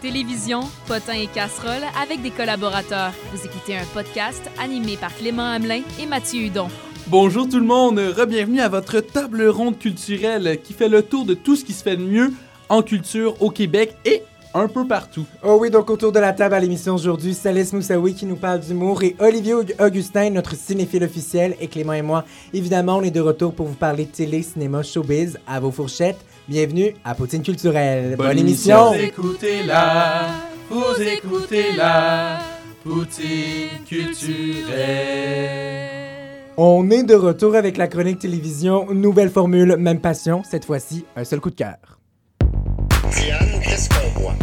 Télévision, potins et casseroles avec des collaborateurs. Vous écoutez un podcast animé par Clément Hamelin et Mathieu Hudon. Bonjour tout le monde, re-bienvenue à votre table ronde culturelle qui fait le tour de tout ce qui se fait de mieux en culture au Québec et un peu partout. Oh oui, donc autour de la table à l'émission aujourd'hui, Salis Moussaoui qui nous parle d'humour et Olivier Augustin, notre cinéphile officiel, et Clément et moi. Évidemment, on est de retour pour vous parler de télé, cinéma, showbiz, à vos fourchettes. Bienvenue à Poutine Culturelle. Bonne, émission. Vous écoutez là, vous écoutez là, Poutine Culturelle. On est de retour avec la chronique télévision, nouvelle formule, même passion, cette fois-ci un seul coup de cœur. Diane, qu'est-ce qu'on voit?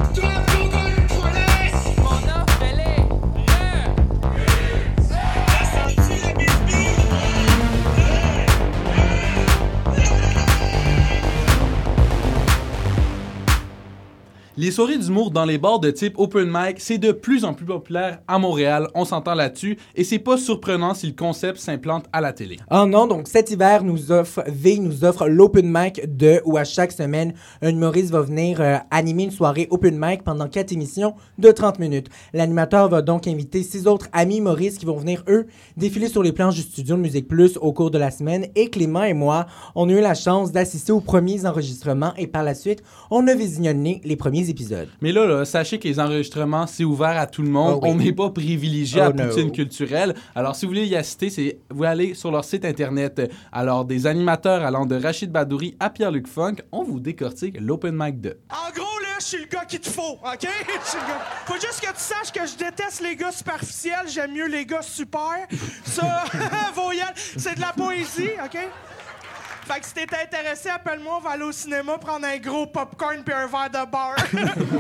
Les soirées d'humour dans les bars de type open mic, c'est de plus en plus populaire à Montréal, on s'entend là-dessus, et c'est pas surprenant si le concept s'implante à la télé. Oh non, donc cet hiver, nous offre, V nous offre l'open mic de où à chaque semaine, un humoriste va venir euh, animer une soirée open mic pendant quatre émissions de 30 minutes. L'animateur va donc inviter six autres amis humoristes qui vont venir, eux, défiler sur les planches du studio de Musique Plus au cours de la semaine. Et Clément et moi, on a eu la chance d'assister aux premiers enregistrements et par la suite, on a visionné les premiers épisodes. Mais là, là, sachez que les enregistrements, c'est ouvert à tout le monde. Oh oui. On n'est pas privilégié Oh à no. Poutine culturelle. Alors, si vous voulez y assister, c'est vous allez sur leur site internet. Alors, des animateurs allant de Rachid Badouri à Pierre-Luc Funk, on vous décortique l'open mic 2. En gros, là, je suis le gars qu'il te faut, OK? Je suis le gars- Faut juste que tu saches que je déteste les gars superficiels, j'aime mieux les gars super. Ça, voyelle, c'est de la poésie, OK? Fait que si t'es intéressé, appelle-moi, on va aller au cinéma prendre un gros popcorn puis un verre de bar.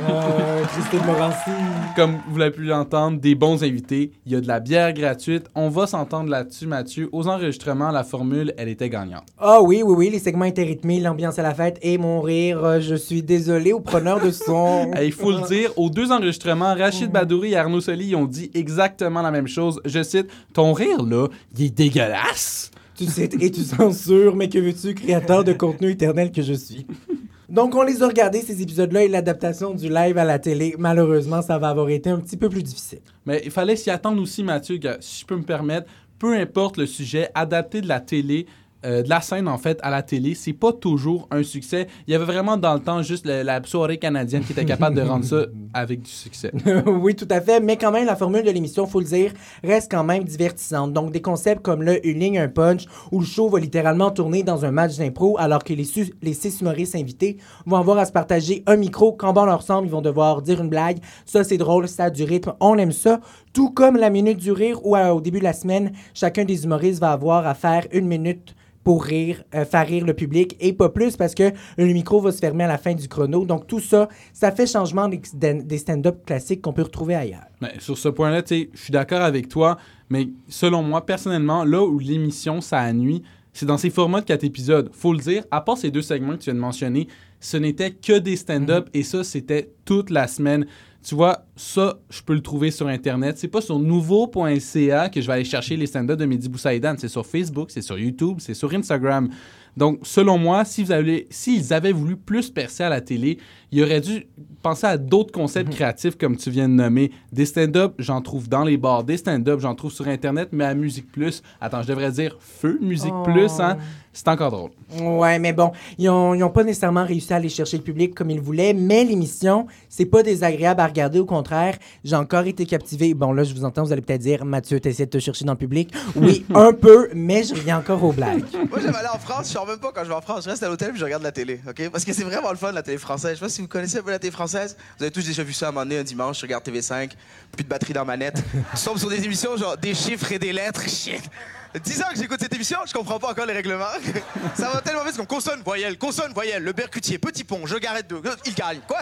Euh, Christine Morancy. Comme vous l'avez pu l'entendre, des bons invités. Il y a de la bière gratuite. On va s'entendre là-dessus, Mathieu. Aux enregistrements, la formule, elle était gagnante. Ah oui, oui, oui, les segments étaient rythmés, l'ambiance à la fête et mon rire. Euh, Je suis désolé aux preneurs de son. Il faut le dire, aux deux enregistrements, Rachid Badouri et Arnaud Soli ont dit exactement la même chose. Je cite Ton rire, là, il est dégueulasse. Tu sais, et tu censures, mais que veux-tu, créateur de contenu éternel que je suis? Donc, on les a regardés, ces épisodes-là, et l'adaptation du live à la télé, malheureusement, ça va avoir été un petit peu plus difficile. Mais il fallait s'y attendre aussi, Mathieu, que, si je peux me permettre, peu importe le sujet, adapter de la télé, euh, de la scène en fait à la télé, c'est pas toujours un succès. Il y avait vraiment dans le temps juste le- la soirée canadienne qui était capable de rendre ça avec du succès. oui, tout à fait, mais quand même, la formule de l'émission, faut le dire, reste quand même divertissante. Donc, des concepts comme le une ligne, un punch, où le show va littéralement tourner dans un match d'impro, alors que les, su- les six humoristes invités vont avoir à se partager un micro. Quand bon leur semble, ils vont devoir dire une blague. Ça, c'est drôle, ça a du rythme, on aime ça. Tout comme la minute du rire, où euh, au début de la semaine, chacun des humoristes va avoir à faire une minute pour rire, euh, faire rire le public et pas plus parce que le micro va se fermer à la fin du chrono. Donc tout ça, ça fait changement des, stand-up classiques qu'on peut retrouver ailleurs. Mais sur ce point-là, tu sais, je suis d'accord avec toi, mais selon moi, personnellement, là où l'émission, ça nuit, c'est dans ces formats de quatre épisodes. Faut le dire, à part ces deux segments que tu viens de mentionner, ce n'était que des stand-up et ça, c'était toute la semaine. Tu vois, ça, je peux le trouver sur Internet. C'est pas sur nouveau.ca que je vais aller chercher les stand-up de Mehdi Boussaïdan. C'est sur Facebook, c'est sur YouTube, c'est sur Instagram. Donc, selon moi, si s'ils avaient voulu plus percer à la télé, ils auraient dû penser à d'autres concepts créatifs comme tu viens de nommer. Des stand-up, j'en trouve dans les bars. Des stand-up, j'en trouve sur Internet, mais à Musique Plus. Attends, je devrais dire Feu Musique Oh. Plus, hein? C'est encore drôle. Ouais, mais bon, ils ont, ils ont pas nécessairement réussi à aller chercher le public comme ils voulaient, mais l'émission, c'est pas désagréable à regarder, au contraire, j'ai encore été captivé. Bon, là, je vous entends, vous allez peut-être dire, Mathieu, t'essaies de te chercher dans le public. Oui, un peu, mais je reviens encore aux blagues. Moi, j'aime aller en France. Je sors même pas quand je vais en France. Je reste à l'hôtel puis je regarde la télé, OK? Parce que c'est vraiment le fun, la télé française. Je sais pas si vous connaissez un peu la télé française. Vous avez tous déjà vu ça à un moment donné, un dimanche. Je regarde TV5, plus de batterie dans ma manette. Tu tombes sur des émissions genre des chiffres et des lettres. Shit! 10 ans que j'écoute cette émission, je comprends pas encore les règlements. Ça va tellement vite comme consonne, voyelle, consonne, voyelle, le bercutier, petit pont, je garde deux. Il gagne. Quoi?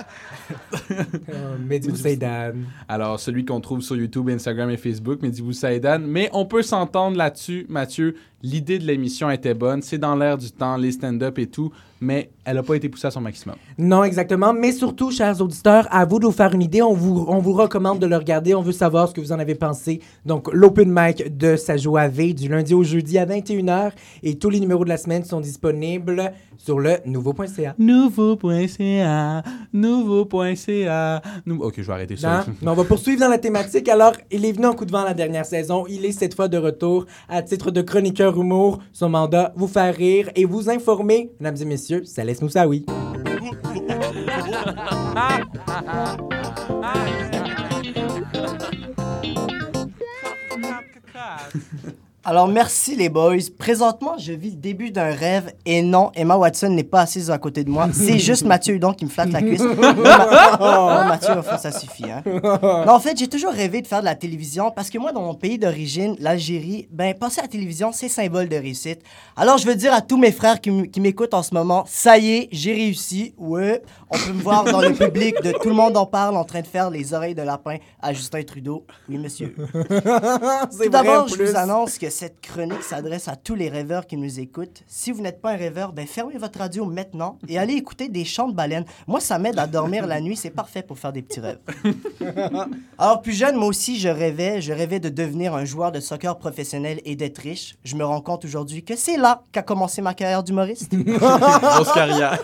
Euh, Mehdi Boussaïdan. Alors, celui qu'on trouve sur YouTube, Instagram et Facebook, Mehdi Boussaïdan. Mais on peut s'entendre là-dessus, Mathieu. L'idée de l'émission était bonne. C'est dans l'air du temps, les stand-up et tout. Mais elle n'a pas été poussée à son maximum. Non, exactement. Mais surtout, chers auditeurs, à vous de vous faire une idée. On vous, on vous recommande de le regarder. On veut savoir ce que vous en avez pensé. Donc, l'open mic de Sa joue à V du lundi lundi au jeudi à 21h. Et tous les numéros de la semaine sont disponibles sur le nouveau.ca. Nouveau.ca, nouveau.ca. Nou- Ok, je vais arrêter ça. Hein? Mais on va poursuivre dans la thématique. Alors, il est venu en coup de vent la dernière saison. Il est cette fois de retour à titre de chroniqueur humour. Son mandat, vous faire rire et vous informer. Mesdames et messieurs, ça laisse nous ça, oui. Alors, merci les boys. Présentement, je vis le début d'un rêve et non, Emma Watson n'est pas assise à côté de moi. C'est juste Mathieu Hudon qui me flatte la cuisse. Non, non, Mathieu, enfin, ça suffit. Hein. Non, en fait, j'ai toujours rêvé de faire de la télévision parce que moi, dans mon pays d'origine, l'Algérie, ben, passer à la télévision, c'est symbole de réussite. Alors, je veux dire à tous mes frères qui m'écoutent en ce moment, ça y est, j'ai réussi. Ouais, on peut me voir dans le public de Tout le monde en parle en train de faire les oreilles de lapin à Justin Trudeau. Oui, monsieur. Tout d'abord, je vous annonce que cette chronique s'adresse à tous les rêveurs qui nous écoutent. Si vous n'êtes pas un rêveur, ben fermez votre radio maintenant et allez écouter des chants de baleines. Moi, ça m'aide à dormir la nuit. C'est parfait pour faire des petits rêves. Alors, plus jeune, moi aussi, je rêvais. Je rêvais de devenir un joueur de soccer professionnel et d'être riche. Je me rends compte aujourd'hui que c'est là qu'a commencé ma carrière d'humoriste. Grosse carrière.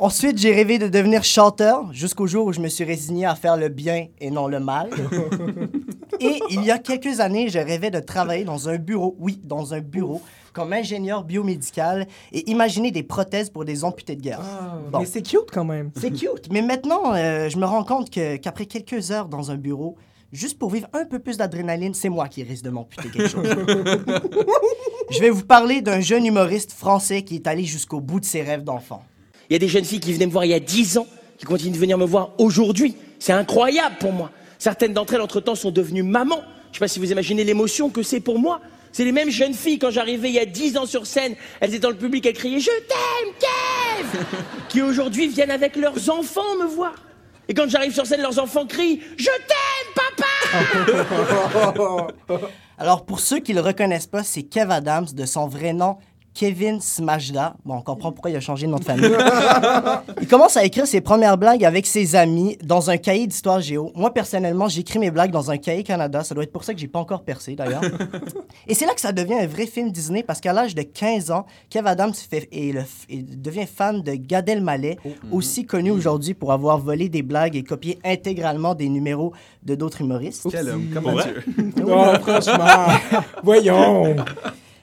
Ensuite, j'ai rêvé de devenir chanteur jusqu'au jour où je me suis résigné à faire le bien et non le mal. et il y a quelques années, je rêvais de travailler dans un bureau, oui, dans un bureau, comme ingénieur biomédical et imaginer des prothèses pour des amputés de guerre. Bon. Ah, Mais c'est cute quand même. C'est cute. Mais maintenant, euh, je me rends compte que, qu'après quelques heures dans un bureau, juste pour vivre un peu plus d'adrénaline, c'est moi qui risque de m'amputer quelque chose. je vais vous parler d'un jeune humoriste français qui est allé jusqu'au bout de ses rêves d'enfant. Il y a des jeunes filles qui venaient me voir il y a 10 ans, qui continuent de venir me voir aujourd'hui. C'est incroyable pour moi. Certaines d'entre elles, entre-temps, sont devenues mamans. Je sais pas si vous imaginez l'émotion que c'est pour moi. C'est les mêmes jeunes filles, quand j'arrivais il y a 10 ans sur scène, elles étaient dans le public, elles criaient « Je t'aime, Kev !» qui aujourd'hui viennent avec leurs enfants me voir. Et quand j'arrive sur scène, leurs enfants crient « Je t'aime, papa !» Alors, pour ceux qui le reconnaissent pas, c'est Kev Adams, de son vrai nom, Kevin Smajda. Bon, on comprend pourquoi il a changé de nom de famille. il commence à écrire ses premières blagues avec ses amis dans un cahier d'histoire géo. Moi, personnellement, j'écris mes blagues dans un cahier Canada. Ça doit être pour ça que j'ai pas encore percé, d'ailleurs. Et c'est là que ça devient un vrai film Disney, parce qu'à l'âge de 15 ans, Kev Adams fait, et le- et devient fan de Gad Elmaleh, aussi connu aujourd'hui pour avoir volé des blagues et copié intégralement des numéros de d'autres humoristes. Quel homme, comme Mathieu. Oh, franchement. Voyons.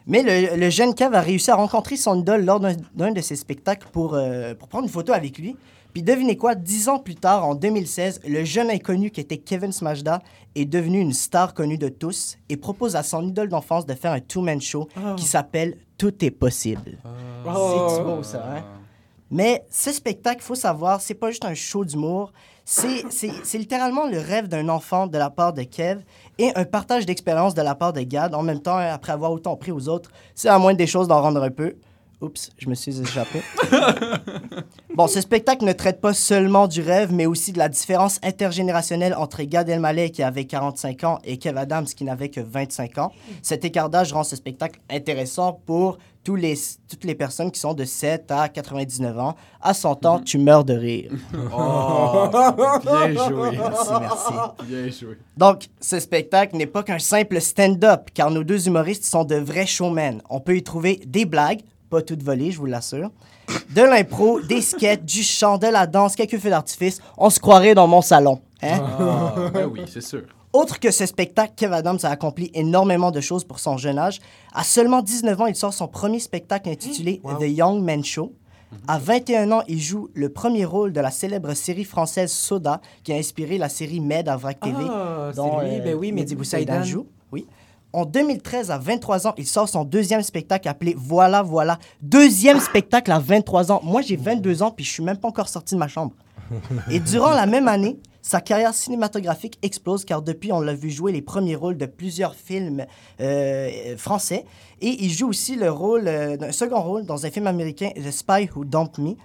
Mais le, le jeune Kev a réussi à rencontrer son idole lors d'un de ses spectacles pour, euh, pour prendre une photo avec lui. Puis devinez quoi, dix ans plus tard, en 2016, le jeune inconnu qui était Kevin Smajda est devenu une star connue de tous et propose à son idole d'enfance de faire un two-man show qui s'appelle Tout est possible. C'est beau ça, hein? Mais ce spectacle, il faut savoir, c'est pas juste un show d'humour, c'est c'est- c'est littéralement le rêve d'un enfant de la part de Kev et un partage d'expérience de la part de Gad. En même temps, après avoir autant pris aux autres, c'est à moins des choses d'en rendre un peu. Oups, je me suis échappé. bon, ce spectacle ne traite pas seulement du rêve, mais aussi de la différence intergénérationnelle entre Gad Elmaleh qui avait 45 ans et Kev Adams qui n'avait que 25 ans. Cet écartage rend ce spectacle intéressant pour tous les, toutes les personnes qui sont de 7 à 99 ans. À 100 ans, tu meurs de rire. Oh, bien joué. Merci, merci. Bien joué. Donc, ce spectacle n'est pas qu'un simple stand-up, car nos deux humoristes sont de vrais showmen. On peut y trouver des blagues, pas toutes volées, je vous l'assure, de l'impro, des sketchs, du chant, de la danse, quelques feux d'artifice. On se croirait dans mon salon. Hein? Ah, ben oui, c'est sûr. Autre que ce spectacle, Kev Adams a accompli énormément de choses pour son jeune âge. À seulement 19 ans, il sort son premier spectacle intitulé The Young Man Show. À 21 ans, il joue le premier rôle de la célèbre série française Soda, qui a inspiré la série Med à VRAC TV. Ah, c'est dont, lui, ben oui, Mehdi Boussaïdan. joue. Oui. En 2013, à 23 ans, il sort son deuxième spectacle appelé Voilà, voilà. Deuxième spectacle à 23 ans. Moi, j'ai 22 ans, puis je suis même pas encore sorti de ma chambre. Et durant la même année, sa carrière cinématographique explose car depuis, on l'a vu jouer les premiers rôles de plusieurs films euh, français. Et il joue aussi le rôle, euh, d'un second rôle dans un film américain, The Spy Who Dumped Me.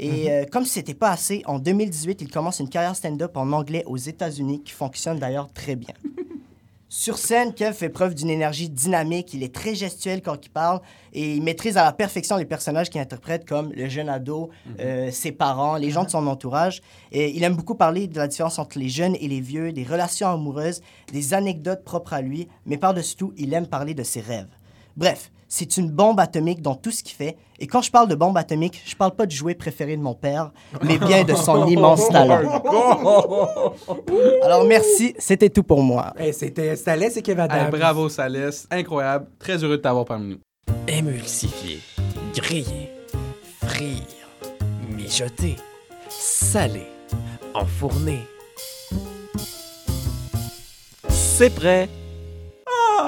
Et euh, comme c'était pas assez, en 2018, il commence une carrière stand-up en anglais aux États-Unis qui fonctionne d'ailleurs très bien. Sur scène, Kev fait preuve d'une énergie dynamique. Il est très gestuel quand il parle et il maîtrise à la perfection les personnages qu'il interprète, comme le jeune ado, euh, ses parents, les gens de son entourage. Et il aime beaucoup parler de la différence entre les jeunes et les vieux, des relations amoureuses, des anecdotes propres à lui, mais par-dessus tout, il aime parler de ses rêves. Bref, c'est une bombe atomique dans tout ce qu'il fait. Et quand je parle de bombe atomique, je parle pas du jouet préféré de mon père, mais bien de son immense talent. Alors merci, c'était tout pour moi. Hey, C'était Stalès et Kev Hey, Adams. bravo, Salès. Incroyable. Très heureux de t'avoir parmi nous. Émulsifier, griller, frire, mijoter, saler, enfourner. C'est prêt.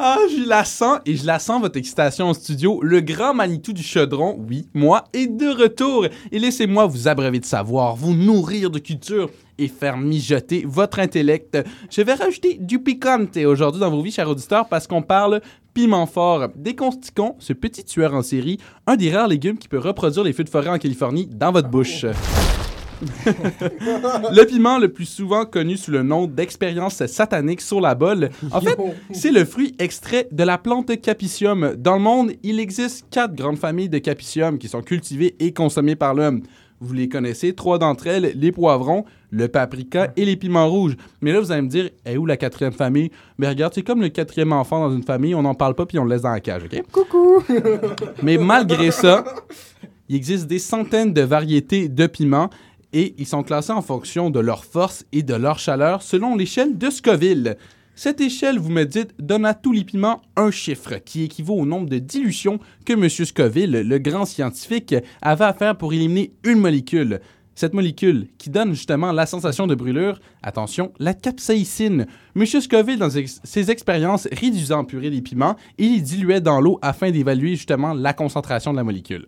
Ah, je la sens et je la sens votre excitation au studio. Le grand Manitou du chaudron, oui, moi, est de retour. Et laissez-moi vous abreuver de savoir, vous nourrir de culture et faire mijoter votre intellect. Je vais rajouter du picante aujourd'hui dans vos vies, chers auditeurs, parce qu'on parle piment fort. Déconstiquons ce petit tueur en série, un des rares légumes qui peut reproduire les feux de forêt en Californie dans votre bouche. le piment le plus souvent connu sous le nom d'expérience satanique sur la bolle. En fait, c'est le fruit extrait de la plante Capicium. Dans le monde, il existe quatre grandes familles de Capicium qui sont cultivées et consommées par l'homme. Vous les connaissez, trois d'entre elles, les poivrons, le paprika et les piments rouges. Mais là, vous allez me dire, est où la quatrième famille? Mais regarde, c'est comme le quatrième enfant dans une famille, on n'en parle pas puis on le laisse dans la cage, OK? Coucou! Mais malgré ça, il existe des centaines de variétés de piments et ils sont classés en fonction de leur force et de leur chaleur selon l'échelle de Scoville. Cette échelle, vous me dites, donne à tous les piments un chiffre qui équivaut au nombre de dilutions que M. Scoville, le grand scientifique, avait à faire pour éliminer une molécule. Cette molécule qui donne justement la sensation de brûlure, attention, la capsaïcine. M. Scoville, dans ses expériences, réduisait en purée les piments et les diluait dans l'eau afin d'évaluer justement la concentration de la molécule.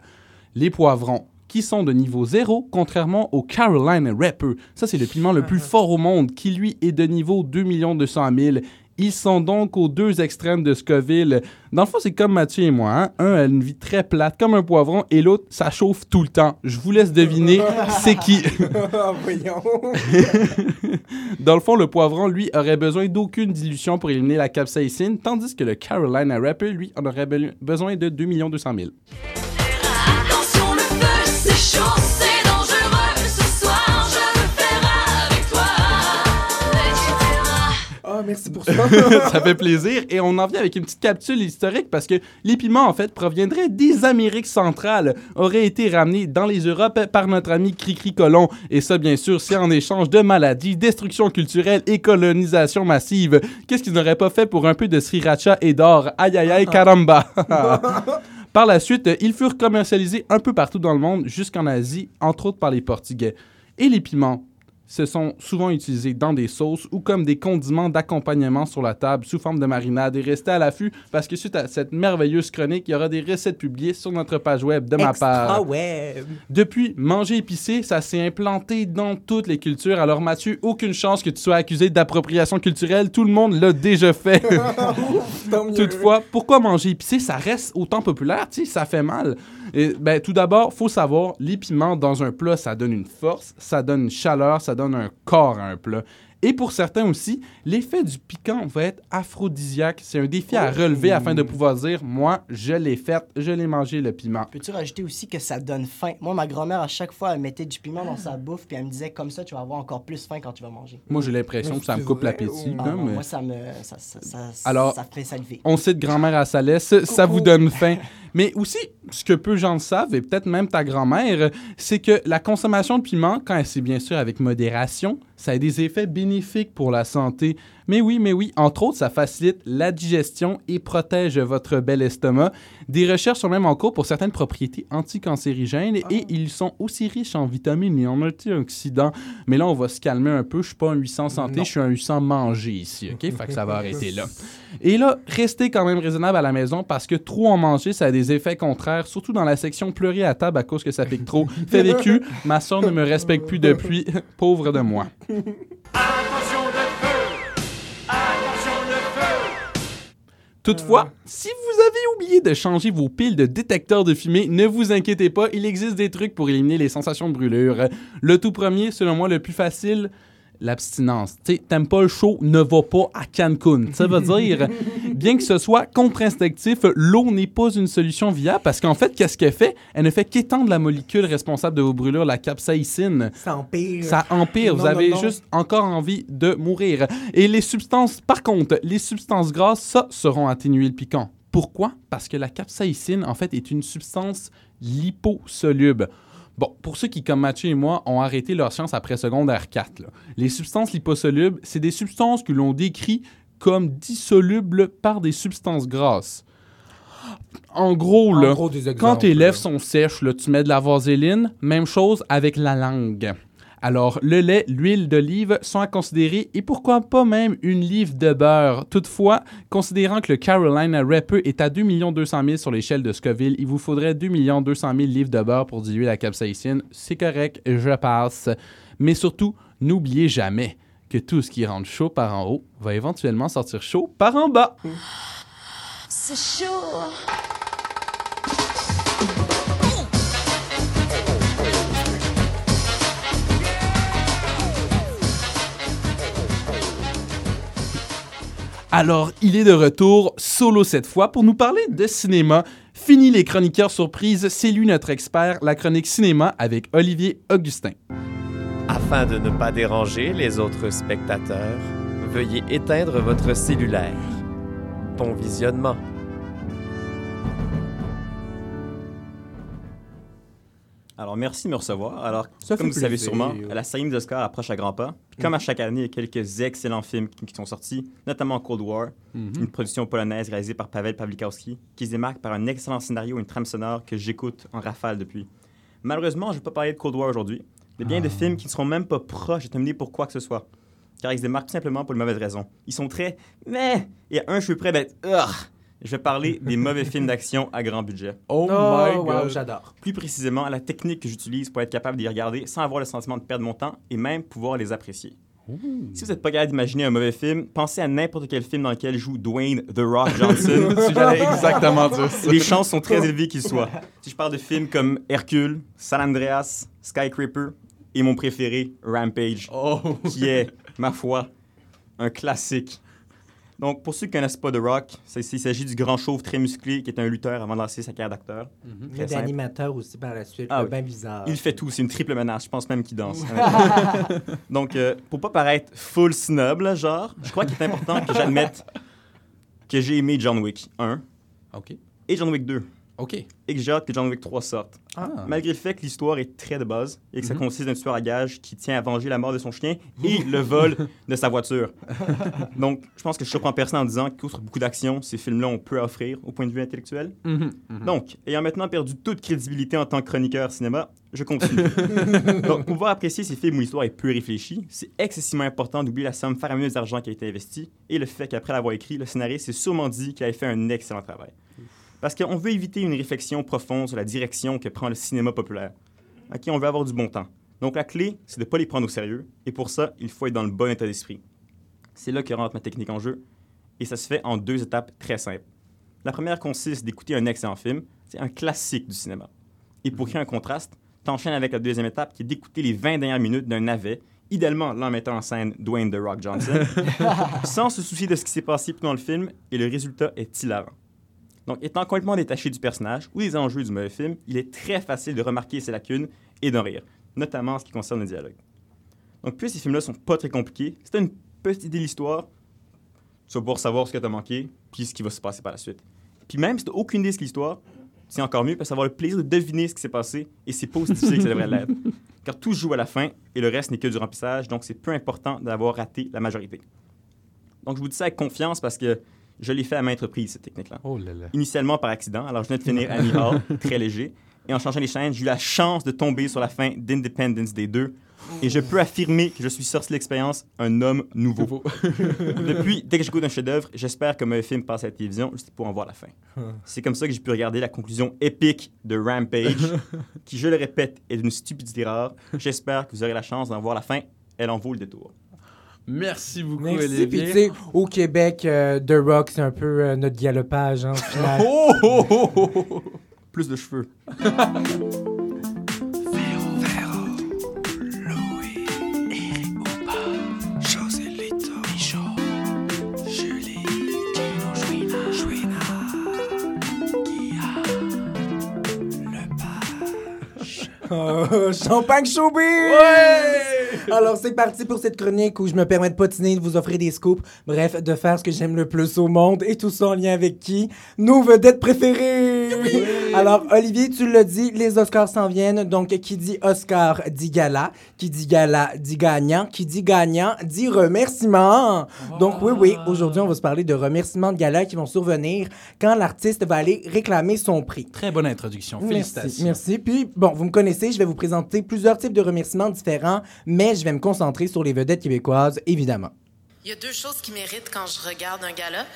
Les poivrons, qui sont de niveau 0, contrairement au Caroline Reaper. Ça, c'est le piment le plus fort au monde, qui lui est de niveau 2 200 000. Ils sont donc aux deux extrêmes de Scoville. Dans le fond, c'est comme Mathieu et moi. hein. Un a une vie très plate, comme un poivron, et l'autre, ça chauffe tout le temps. Je vous laisse deviner, c'est qui. Ah. Dans le fond, le poivron, lui, aurait besoin d'aucune dilution pour éliminer la capsaïcine, tandis que le Carolina Reaper, lui, en aurait be- besoin de 2 200 000. Merci pour ça. ça fait plaisir. Et on en vient avec une petite capsule historique parce que les piments, en fait, proviendraient des Amériques centrales, auraient été ramenés dans les Europes par notre ami Cricri Colon. Et ça, bien sûr, c'est en échange de maladies, destruction culturelle et colonisation massive. Qu'est-ce qu'ils n'auraient pas fait pour un peu de sriracha et d'or? Aïe, aïe, aïe, caramba! Par la suite, ils furent commercialisés un peu partout dans le monde, jusqu'en Asie, entre autres par les Portugais. Et les piments se sont souvent utilisés dans des sauces ou comme des condiments d'accompagnement sur la table sous forme de marinade. Et restez à l'affût parce que suite à cette merveilleuse chronique, il y aura des recettes publiées sur notre page web de ma part. Ah ouais. Depuis, manger épicé, ça s'est implanté dans toutes les cultures. Alors Mathieu, aucune chance que tu sois accusé d'appropriation culturelle. Tout le monde l'a déjà fait. Toutefois, pourquoi manger épicé, ça reste autant populaire, tu sais, ça fait mal. Et, ben, tout d'abord, faut savoir, les piments dans un plat, ça donne une force, ça donne une chaleur, ça donne un corps à un plat. Et pour certains aussi, l'effet du piquant va être aphrodisiaque. C'est un défi à relever afin de pouvoir dire, moi, je l'ai fait, je l'ai mangé le piment. Peux-tu rajouter aussi que ça donne faim? Moi, ma grand-mère, à chaque fois, elle mettait du piment dans sa bouffe, puis elle me disait comme ça, tu vas avoir encore plus faim quand tu vas manger. Moi, j'ai l'impression que ça me coupe l'appétit. ou- Ah mais- Moi, ça me. Ça, ça, ça, Alors- ça fait saliver. On cite grand-mère à Salès, ça vous donne faim. Mais aussi, ce que peu gens le savent, et peut-être même ta grand-mère, c'est que la consommation de piment, quand c'est bien sûr avec modération, ça a des effets bénéfiques pour la santé. Mais oui, mais oui, entre autres, ça facilite la digestion et protège votre bel estomac. Des recherches sont même en cours pour certaines propriétés anticancérigènes et ils sont aussi riches en vitamines et en antioxydants. Mais là, on va se calmer un peu. Je suis pas un 800 santé, je suis un 800 manger ici, OK? Fait que ça va arrêter là. Et là, restez quand même raisonnable à la maison parce que trop en manger, ça a des effets contraires, surtout dans la section pleurer à table à cause que ça pique trop. Fait vécu, ma soeur ne me respecte plus depuis. Pauvre de moi. Toutefois, si vous avez oublié de changer vos piles de détecteurs de fumée, ne vous inquiétez pas, il existe des trucs pour éliminer les sensations de brûlure. Le tout premier, selon moi le plus facile, l'abstinence. Tu t'aimes pas le chaud, ne va pas à Cancun. Ça veut dire, bien que ce soit contre-instinctif, l'eau n'est pas une solution viable parce qu'en fait, qu'est-ce qu'elle fait? Elle ne fait qu'étendre la molécule responsable de vos brûlures, la capsaïcine. Ça empire. Ça empire. Non, Vous avez non, juste encore envie de mourir. Et les substances, par contre, les substances grasses, ça, seront atténuer le piquant. Pourquoi? Parce que la capsaïcine, en fait, est une substance liposoluble. Bon, pour ceux qui, comme Mathieu et moi, ont arrêté leur science après secondaire 4, là, les substances liposolubles, c'est des substances que l'on décrit comme dissolubles par des substances grasses. En gros, En là, gros, des exemples, quand tes lèvres sont sèches, là, tu mets de la vaseline. Même chose avec la langue. Alors, le lait, l'huile d'olive sont à considérer et pourquoi pas même une livre de beurre. Toutefois, considérant que le Carolina Reaper est à 2 200 000 sur l'échelle de Scoville, il vous faudrait 2 200 000 livres de beurre pour diluer la capsaïcine. C'est correct, je passe. Mais surtout, n'oubliez jamais que tout ce qui rentre chaud par en haut va éventuellement sortir chaud par en bas. C'est chaud. Alors, il est de retour, solo cette fois, pour nous parler de cinéma. Fini les chroniqueurs surprises, c'est lui notre expert, la chronique cinéma avec Olivier Augustin. Afin de ne pas déranger les autres spectateurs, veuillez éteindre votre cellulaire. Bon visionnement. Alors, merci de me recevoir. Alors, Ça comme fait vous savez plaisir. sûrement, la saillie des Oscars approche à grands pas. Puis comme à chaque année, il y a quelques excellents films qui, qui sont sortis, notamment Cold War, une production polonaise réalisée par Pavel Pawlikowski, qui se démarque par un excellent scénario et une trame sonore que j'écoute en rafale depuis. Malheureusement, je ne vais pas parler de Cold War aujourd'hui, mais bien de films qui ne seront même pas proches de terminer pour quoi que ce soit. Car ils se démarquent tout simplement pour une mauvaise raison. Ils sont très « mais » et à un cheveu près d'être « Ugh ». Je vais parler des mauvais films d'action à grand budget. Oh, Oh, my wow, god. j'adore. Plus précisément, la technique que j'utilise pour être capable d'y regarder sans avoir le sentiment de perdre mon temps et même pouvoir les apprécier. Si vous n'êtes pas capable d'imaginer un mauvais film, pensez à n'importe quel film dans lequel joue Dwayne The Rock Johnson. J'allais exactement dire ça. Les chances sont très élevées qu'il soit. Si je parle de films comme Hercule, San Andreas, Skycraper et mon préféré, Rampage, Oh. qui est, ma foi, un classique. Donc, pour ceux qui ne connaissent pas The Rock, il s'agit du grand chauve très musclé qui est un lutteur avant de lancer sa carrière d'acteur. Il y Très a des simple. animateurs aussi par la suite, Ah oui. bien bizarre. Il fait tout, c'est une triple menace. Je pense même qu'il danse. Donc, euh, pour pas paraître full snob, là, genre, je crois qu'il est important que j'admette que j'ai aimé John Wick 1 OK. et John Wick 2 OK. et que j'ai hâte que John Wick 3 sorte. Ah. Malgré le fait que l'histoire est très de base et que ça Mhm. consiste d'un tueur à gages qui tient à venger la mort de son chien et le vol de sa voiture. Donc, je pense que je surprends personne en disant qu'outre beaucoup d'action, ces films-là ont peu à offrir au point de vue intellectuel. Mhm, mhm. Donc, ayant maintenant perdu toute crédibilité en tant que chroniqueur cinéma, je continue. Donc, pour pouvoir apprécier ces films où l'histoire est peu réfléchie, c'est excessivement important d'oublier la somme faramineuse d'argent qui a été investie et le fait qu'après l'avoir écrit, le scénariste s'est sûrement dit qu'il avait fait un excellent travail. Parce qu'on veut éviter une réflexion profonde sur la direction que prend le cinéma populaire. OK, on veut avoir du bon temps. Donc, la clé, c'est de ne pas les prendre au sérieux, et pour ça, il faut être dans le bon état d'esprit. C'est là que rentre ma technique en jeu, et ça se fait en deux étapes très simples. La première consiste d'écouter un excellent film, c'est un classique du cinéma. Et pour créer un contraste, t'enchaînes avec la deuxième étape qui est d'écouter les 20 dernières minutes d'un navet, idéalement là en mettant en scène Dwayne The Rock Johnson, sans se soucier de ce qui s'est passé pendant le film, et le résultat est hilarant. Donc, étant complètement détaché du personnage ou des enjeux du mauvais film, il est très facile de remarquer ses lacunes et d'en rire, notamment en ce qui concerne le dialogue. Donc, puis ces films-là sont pas très compliqués, t'as une petite idée de l'histoire, tu vas pouvoir savoir ce que t'as manqué, puis ce qui va se passer par la suite. Puis même si t'as aucune idée de l'histoire, c'est encore mieux parce que avoir le plaisir de deviner ce qui s'est passé et c'est pas aussi difficile que ça devrait l'être. Car tout joue à la fin et le reste n'est que du remplissage, donc c'est peu important d'avoir raté la majorité. Donc je vous dis ça avec confiance parce que je l'ai fait à maintes reprises, cette technique-là. Oh là là. Initialement par accident, alors je venais de finir Annie Hall, très léger, et en changeant les chaînes, j'ai eu la chance de tomber sur la fin d'Independence Day 2, et je peux affirmer que je suis sorti de l'expérience un homme nouveau. Depuis, dès que j'écoute un chef-d'œuvre, j'espère que mon film passe à la télévision juste pour en voir la fin. C'est comme ça que j'ai pu regarder la conclusion épique de Rampage, qui, je le répète, est d'une stupidité rare. J'espère que vous aurez la chance d'en voir la fin. Elle en vaut le détour. Merci beaucoup, Merci. Olivier. Puis, tu sais, au Québec, euh, The Rock, c'est un peu euh, notre galopage. Hein, oh, oh, oh, Plus de cheveux. Champagne Showbiz! Ouais! Alors, c'est parti pour cette chronique où je me permets de potiner, de vous offrir des scoops. Bref, de faire ce que j'aime le plus au monde et tout ça en lien avec qui? Nos vedettes préférées! Alors, Olivier, tu l'as dit, les Oscars s'en viennent. Donc, qui dit Oscar dit gala. Qui dit gala dit gagnant. Qui dit gagnant dit remerciement. Donc, oui, oui, aujourd'hui, on va se parler de remerciements de gala qui vont survenir quand l'artiste va aller réclamer son prix. Très bonne introduction. Merci, Félicitations. merci. Puis, bon, vous me connaissez, je vais vous présenter plusieurs types de remerciements différents, mais je vais me concentrer sur les vedettes québécoises, évidemment. Il y a deux choses qui méritent quand je regarde un gala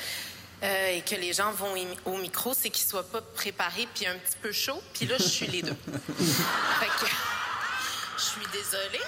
euh, et que les gens vont au micro, c'est qu'ils soient pas préparés puis un petit peu chauds. Puis là, je suis les deux. fait que je suis désolée.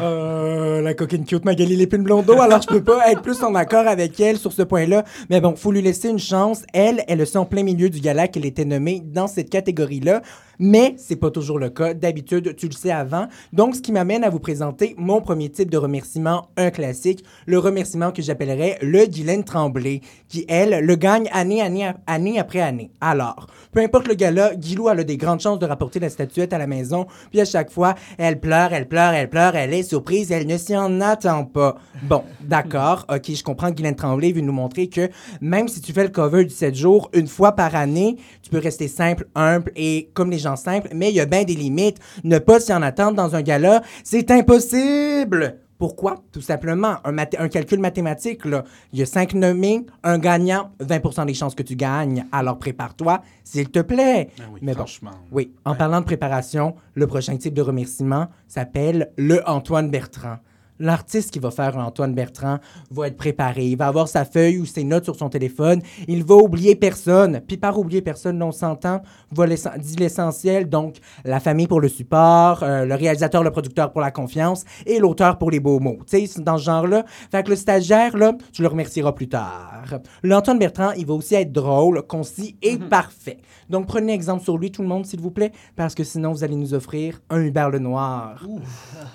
Euh, la coquine cute Magali Lépine Blondeau, alors je peux pas être plus en accord avec elle sur ce point-là. Mais bon, faut lui laisser une chance. Elle, elle le sait en plein milieu du gala qu'elle était nommée dans cette catégorie-là. Mais c'est pas toujours le cas. D'habitude, tu le sais avant. Donc, ce qui m'amène à vous présenter mon premier type de remerciement, un classique, le remerciement que j'appellerais le Guylaine Tremblay, qui, elle, le gagne année, année, après année. Alors, peu importe le gala, Guilou a des grandes chances de rapporter la statuette à la maison, puis à chaque fois, elle pleure, elle pleure, elle pleure, elle est surprise, elle ne s'y en attend pas. Bon, d'accord, ok, je comprends que Guylaine Tremblay veut nous montrer que même si tu fais le cover du 7 jours une fois par année, tu peux rester simple, humble et comme les gens simples, mais il y a bien des limites. Ne pas s'y en attendre dans un gala, c'est impossible! Pourquoi? Tout simplement, un, calcul mathématique, là. Il y a cinq nommés, un gagnant, 20% des chances que tu gagnes. Alors prépare-toi, s'il te plaît. Ah oui, Mais bon, oui, en parlant de préparation, le prochain type de remerciement s'appelle le Antoine Bertrand. L'artiste qui va faire Antoine Bertrand va être préparé. Il va avoir sa feuille ou ses notes sur son téléphone. Il va oublier personne. Puis par oublier personne, on s'entend, va dit l'essentiel. Donc, la famille pour le support, euh, le réalisateur, le producteur pour la confiance et l'auteur pour les beaux mots. Tu sais, c'est dans ce genre-là. Fait que le stagiaire, là, tu le remercieras plus tard. L'Antoine Bertrand, il va aussi être drôle, concis et parfait. Donc, prenez exemple sur lui, tout le monde, s'il vous plaît, parce que sinon, vous allez nous offrir un Hubert Lenoir.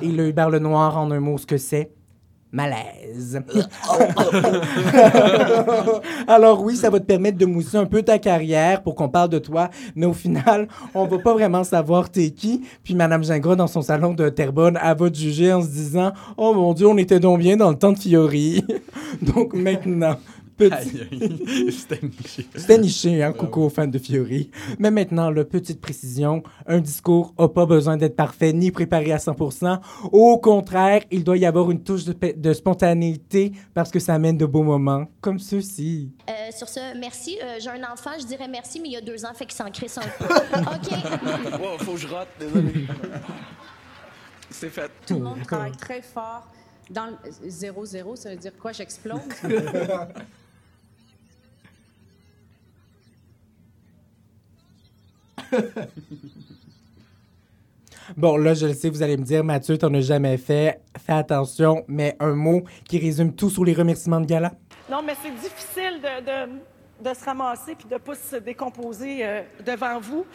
Et le Hubert Lenoir, en un mot, ce que c'est? Malaise. Alors oui, ça va te permettre de mousser un peu ta carrière pour qu'on parle de toi, mais au final, on va pas vraiment savoir t'es qui. Puis Madame Gingras, dans son salon de Terrebonne, elle va te juger en se disant « Oh mon Dieu, on était donc bien dans le temps de Fiori. » Donc maintenant, petit... C'était niché, hein, coucou aux fans de Fiori. Mais maintenant, là, petite précision, un discours n'a pas besoin d'être parfait ni préparé à 100%. Au contraire, il doit y avoir une touche de, spontanéité parce que ça amène de beaux moments, comme ceux-ci. Euh, sur ce, merci. Euh, J'ai un enfant, je dirais merci, mais il y a deux ans, fait qu'il s'en crisse un peu. OK. Wow, faut que je rate, désolé. C'est fait. Tout le monde travaille très fort. Dans le 0-0, ça veut dire quoi? J'explose? Bon, là, je le sais, vous allez me dire, Mathieu, t'en as jamais fait. Fais attention, mais un mot qui résume tout sur les remerciements de gala. Non, mais c'est difficile de, se ramasser puis de ne pas se décomposer euh, devant vous.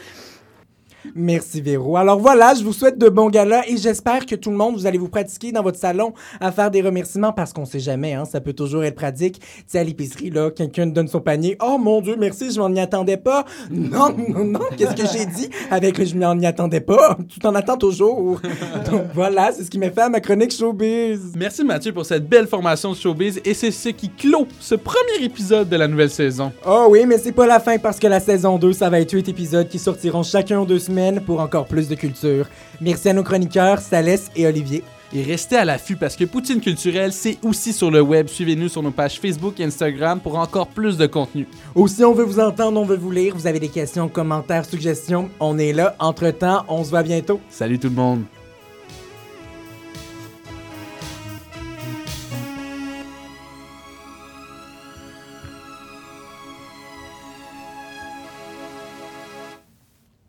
Merci Véro. Alors voilà, je vous souhaite de bons galas et j'espère que tout le monde, vous allez vous pratiquer dans votre salon à faire des remerciements parce qu'on sait jamais, hein, ça peut toujours être pratique. Tu sais, à l'épicerie, là, quelqu'un donne son panier. Oh mon Dieu, merci, je m'en y attendais pas. Non, non, non, qu'est-ce que j'ai dit avec le je m'en y attendais pas? Tu t'en attends toujours. Donc voilà, c'est ce qui m'a fait à ma chronique showbiz. Merci Mathieu pour cette belle formation de showbiz et c'est ce qui clôt ce premier épisode de la nouvelle saison. Oh oui, mais c'est pas la fin parce que la saison 2, ça va être 8 épisodes qui sortiront chacun en pour encore plus de culture. Merci à nos chroniqueurs, Salès et Olivier. Et restez à l'affût parce que Poutine Culturelle, c'est aussi sur le web. Suivez-nous sur nos pages Facebook et Instagram pour encore plus de contenu. Aussi, on veut vous entendre, on veut vous lire. Vous avez des questions, commentaires, suggestions, on est là. Entre-temps, on se voit bientôt. Salut tout le monde!